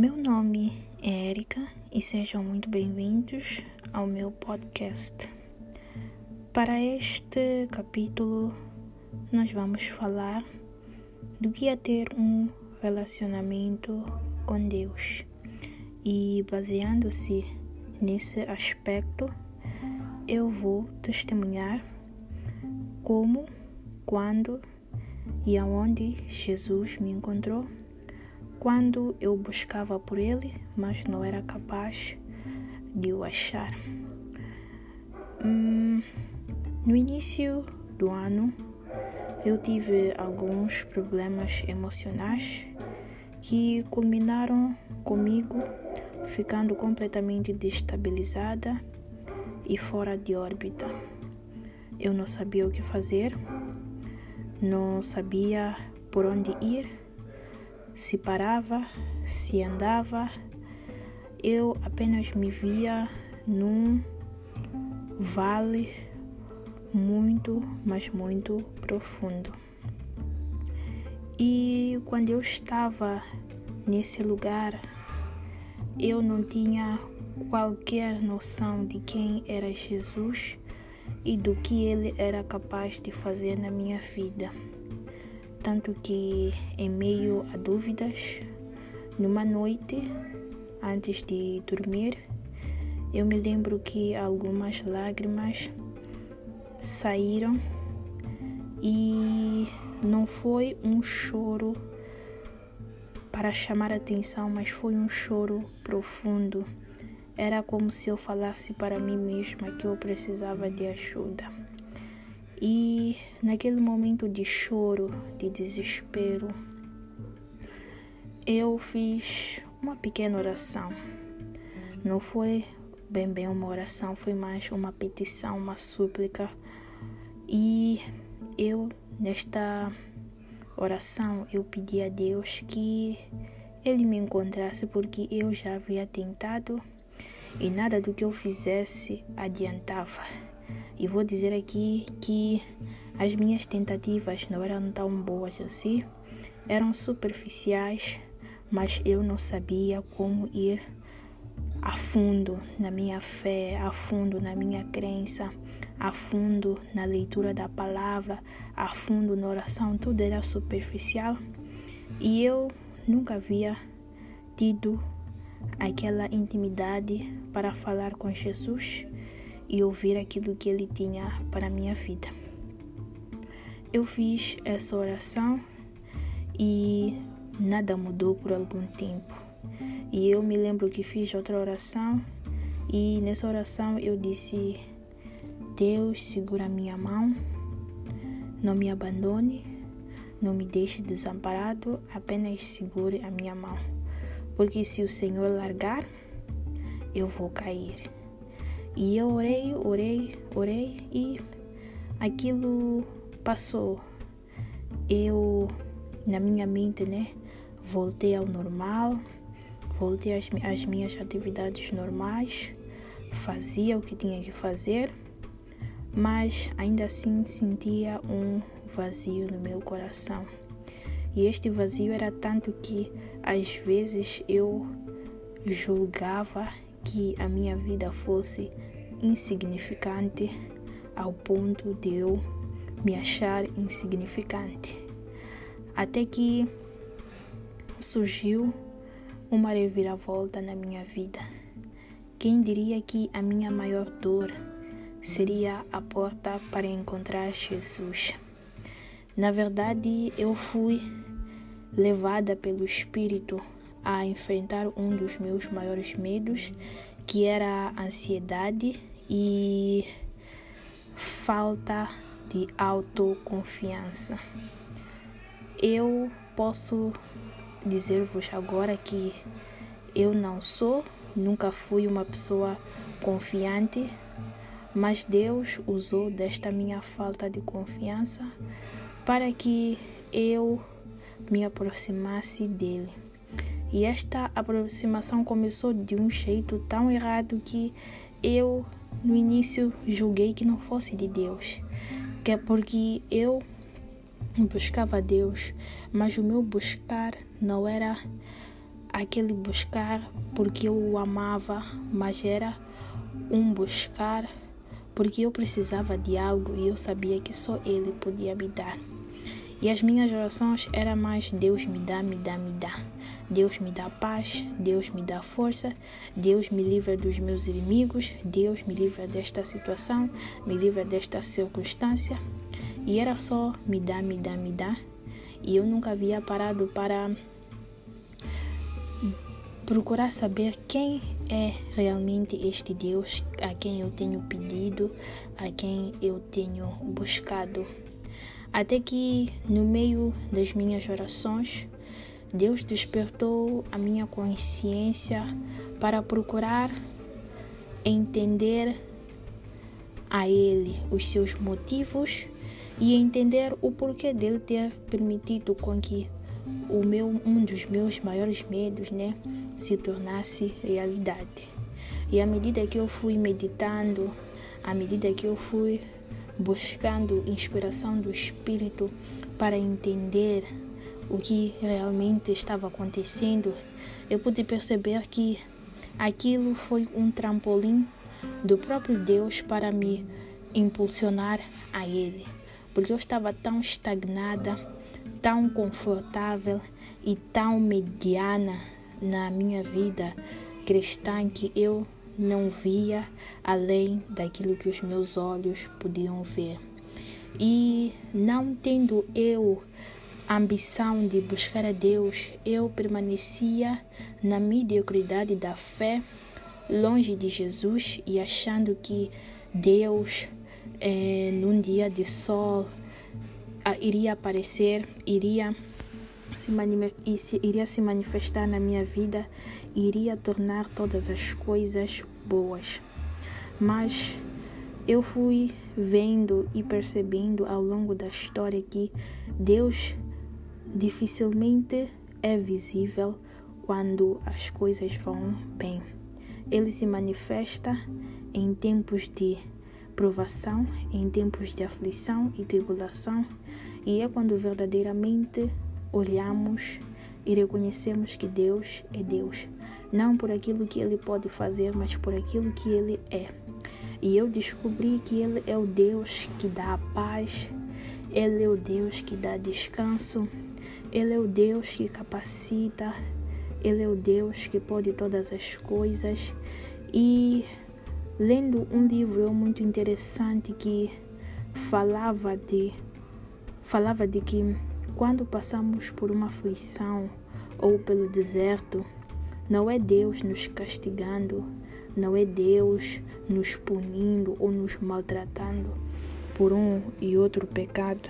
Meu nome é Erika e sejam muito bem-vindos ao meu podcast. Para este capítulo, nós vamos falar do que é ter um relacionamento com Deus. E baseando-se nesse aspecto, eu vou testemunhar como, quando e aonde Jesus me encontrou quando eu buscava por ele, mas não era capaz de o achar. Hum, no início do ano, eu tive alguns problemas emocionais que culminaram comigo ficando completamente destabilizada e fora de órbita. Eu não sabia o que fazer, não sabia por onde ir se parava, se andava, eu apenas me via num vale muito, mas muito profundo. E quando eu estava nesse lugar, eu não tinha qualquer noção de quem era Jesus e do que ele era capaz de fazer na minha vida tanto que, em meio a dúvidas, numa noite, antes de dormir, eu me lembro que algumas lágrimas saíram e não foi um choro para chamar atenção, mas foi um choro profundo. Era como se eu falasse para mim mesma que eu precisava de ajuda. E naquele momento de choro, de desespero, eu fiz uma pequena oração. Não foi bem bem uma oração, foi mais uma petição, uma súplica. E eu nesta oração eu pedi a Deus que ele me encontrasse porque eu já havia tentado e nada do que eu fizesse adiantava. E vou dizer aqui que as minhas tentativas não eram tão boas assim, eram superficiais, mas eu não sabia como ir a fundo na minha fé, a fundo na minha crença, a fundo na leitura da palavra, a fundo na oração, tudo era superficial. E eu nunca havia tido aquela intimidade para falar com Jesus e ouvir aquilo que Ele tinha para minha vida. Eu fiz essa oração e nada mudou por algum tempo. E eu me lembro que fiz outra oração e nessa oração eu disse: Deus, segura a minha mão, não me abandone, não me deixe desamparado, apenas segure a minha mão. Porque se o Senhor largar, eu vou cair. E eu orei, orei, orei e aquilo passou. Eu, na minha mente, né, voltei ao normal, voltei às, às minhas atividades normais, fazia o que tinha que fazer, mas ainda assim sentia um vazio no meu coração. E este vazio era tanto que às vezes eu julgava que a minha vida fosse insignificante ao ponto de eu me achar insignificante. Até que surgiu uma reviravolta na minha vida. Quem diria que a minha maior dor seria a porta para encontrar Jesus? Na verdade, eu fui levada pelo Espírito a enfrentar um dos meus maiores medos, que era ansiedade e falta de autoconfiança. Eu posso dizer-vos agora que eu não sou, nunca fui uma pessoa confiante, mas Deus usou desta minha falta de confiança para que eu me aproximasse dele. E esta aproximação começou de um jeito tão errado que eu no início julguei que não fosse de Deus, que é porque eu buscava Deus, mas o meu buscar não era aquele buscar porque eu o amava, mas era um buscar porque eu precisava de algo e eu sabia que só Ele podia me dar. E as minhas orações eram mais Deus me dá, me dá, me dá. Deus me dá paz, Deus me dá força, Deus me livra dos meus inimigos, Deus me livra desta situação, me livra desta circunstância. E era só me dá, me dá, me dá. E eu nunca havia parado para procurar saber quem é realmente este Deus a quem eu tenho pedido, a quem eu tenho buscado. Até que, no meio das minhas orações, Deus despertou a minha consciência para procurar entender a Ele os seus motivos e entender o porquê dele ter permitido com que o meu um dos meus maiores medos, né, se tornasse realidade. E à medida que eu fui meditando, à medida que eu fui buscando inspiração do Espírito para entender o que realmente estava acontecendo, eu pude perceber que aquilo foi um trampolim do próprio Deus para me impulsionar a Ele, porque eu estava tão estagnada, tão confortável e tão mediana na minha vida cristã que eu não via além daquilo que os meus olhos podiam ver. E não tendo eu a ambição de buscar a Deus, eu permanecia na mediocridade da fé, longe de Jesus e achando que Deus, eh, num dia de sol, iria aparecer, iria se, iria se manifestar na minha vida iria tornar todas as coisas boas. Mas eu fui vendo e percebendo ao longo da história que Deus dificilmente é visível quando as coisas vão bem. Ele se manifesta em tempos de provação, em tempos de aflição e tribulação, e é quando verdadeiramente olhamos e reconhecemos que Deus é Deus, não por aquilo que Ele pode fazer, mas por aquilo que Ele é. E eu descobri que Ele é o Deus que dá a paz, Ele é o Deus que dá descanso, Ele é o Deus que capacita, Ele é o Deus que pode todas as coisas. E lendo um livro muito interessante que falava de falava de que quando passamos por uma aflição ou pelo deserto, não é Deus nos castigando, não é Deus nos punindo ou nos maltratando por um e outro pecado.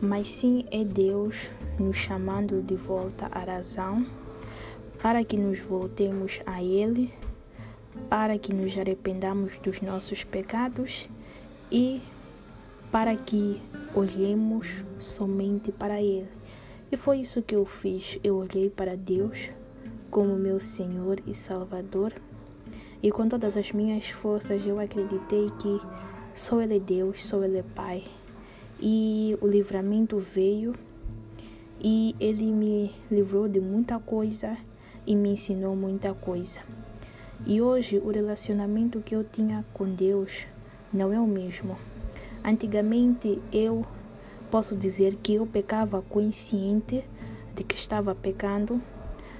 Mas sim é Deus nos chamando de volta à razão para que nos voltemos a Ele, para que nos arrependamos dos nossos pecados e para que olhemos somente para Ele. E foi isso que eu fiz. Eu olhei para Deus como meu Senhor e Salvador, e com todas as minhas forças eu acreditei que só Ele é Deus, só Ele é Pai. E o livramento veio e Ele me livrou de muita coisa e me ensinou muita coisa. E hoje o relacionamento que eu tinha com Deus não é o mesmo. Antigamente eu posso dizer que eu pecava consciente de que estava pecando,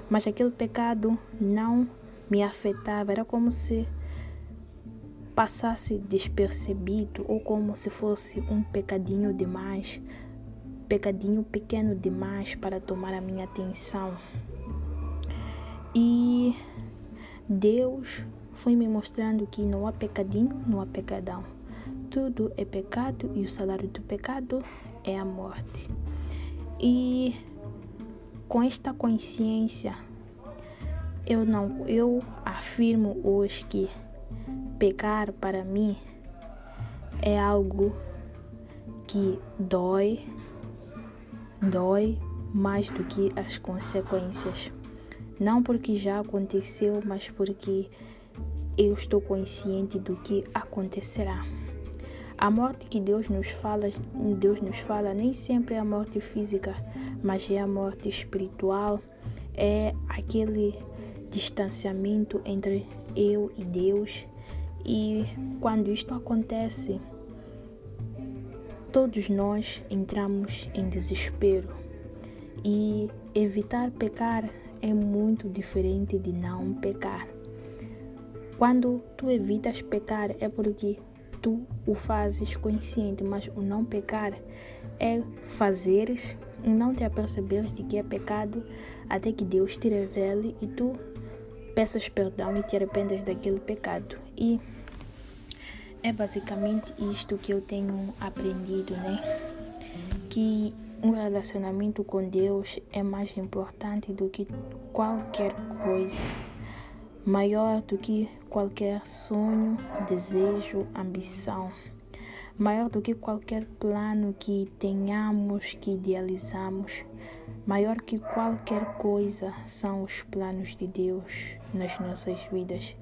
mas aquele pecado não me afetava, era como se passasse despercebido ou como se fosse um pecadinho demais, pecadinho pequeno demais para tomar a minha atenção. E Deus foi me mostrando que não há pecadinho, não há pecadão. Tudo é pecado e o salário do pecado é a morte. E com esta consciência, eu não, eu afirmo hoje que pecar para mim é algo que dói, dói mais do que as consequências. Não porque já aconteceu, mas porque eu estou consciente do que acontecerá. A morte que Deus nos fala, Deus nos fala nem sempre é a morte física, mas é a morte espiritual, é aquele distanciamento entre eu e Deus. E quando isto acontece, todos nós entramos em desespero. E evitar pecar é muito diferente de não pecar. Quando tu evitas pecar é porque tu o fazes consciente, mas o não pecar é fazeres e não te aperceberes de que é pecado até que Deus te revele e tu peças perdão e te arrependas daquele pecado. E é basicamente isto que eu tenho aprendido, né? Que um relacionamento com Deus é mais importante do que qualquer coisa. Maior do que qualquer sonho, desejo, ambição, maior do que qualquer plano que tenhamos, que idealizamos, maior que qualquer coisa são os planos de Deus nas nossas vidas.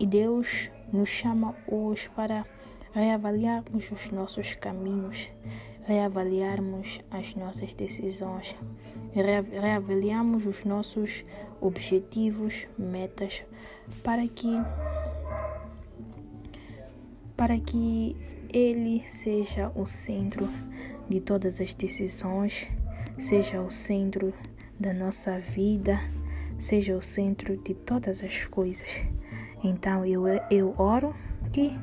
E Deus nos chama hoje para reavaliarmos os nossos caminhos, reavaliarmos as nossas decisões, reavaliarmos os nossos objetivos, metas, para que para que ele seja o centro de todas as decisões, seja o centro da nossa vida, seja o centro de todas as coisas. Então eu, eu oro que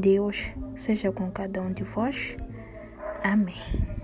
Deus seja com cada um de vós. Amém.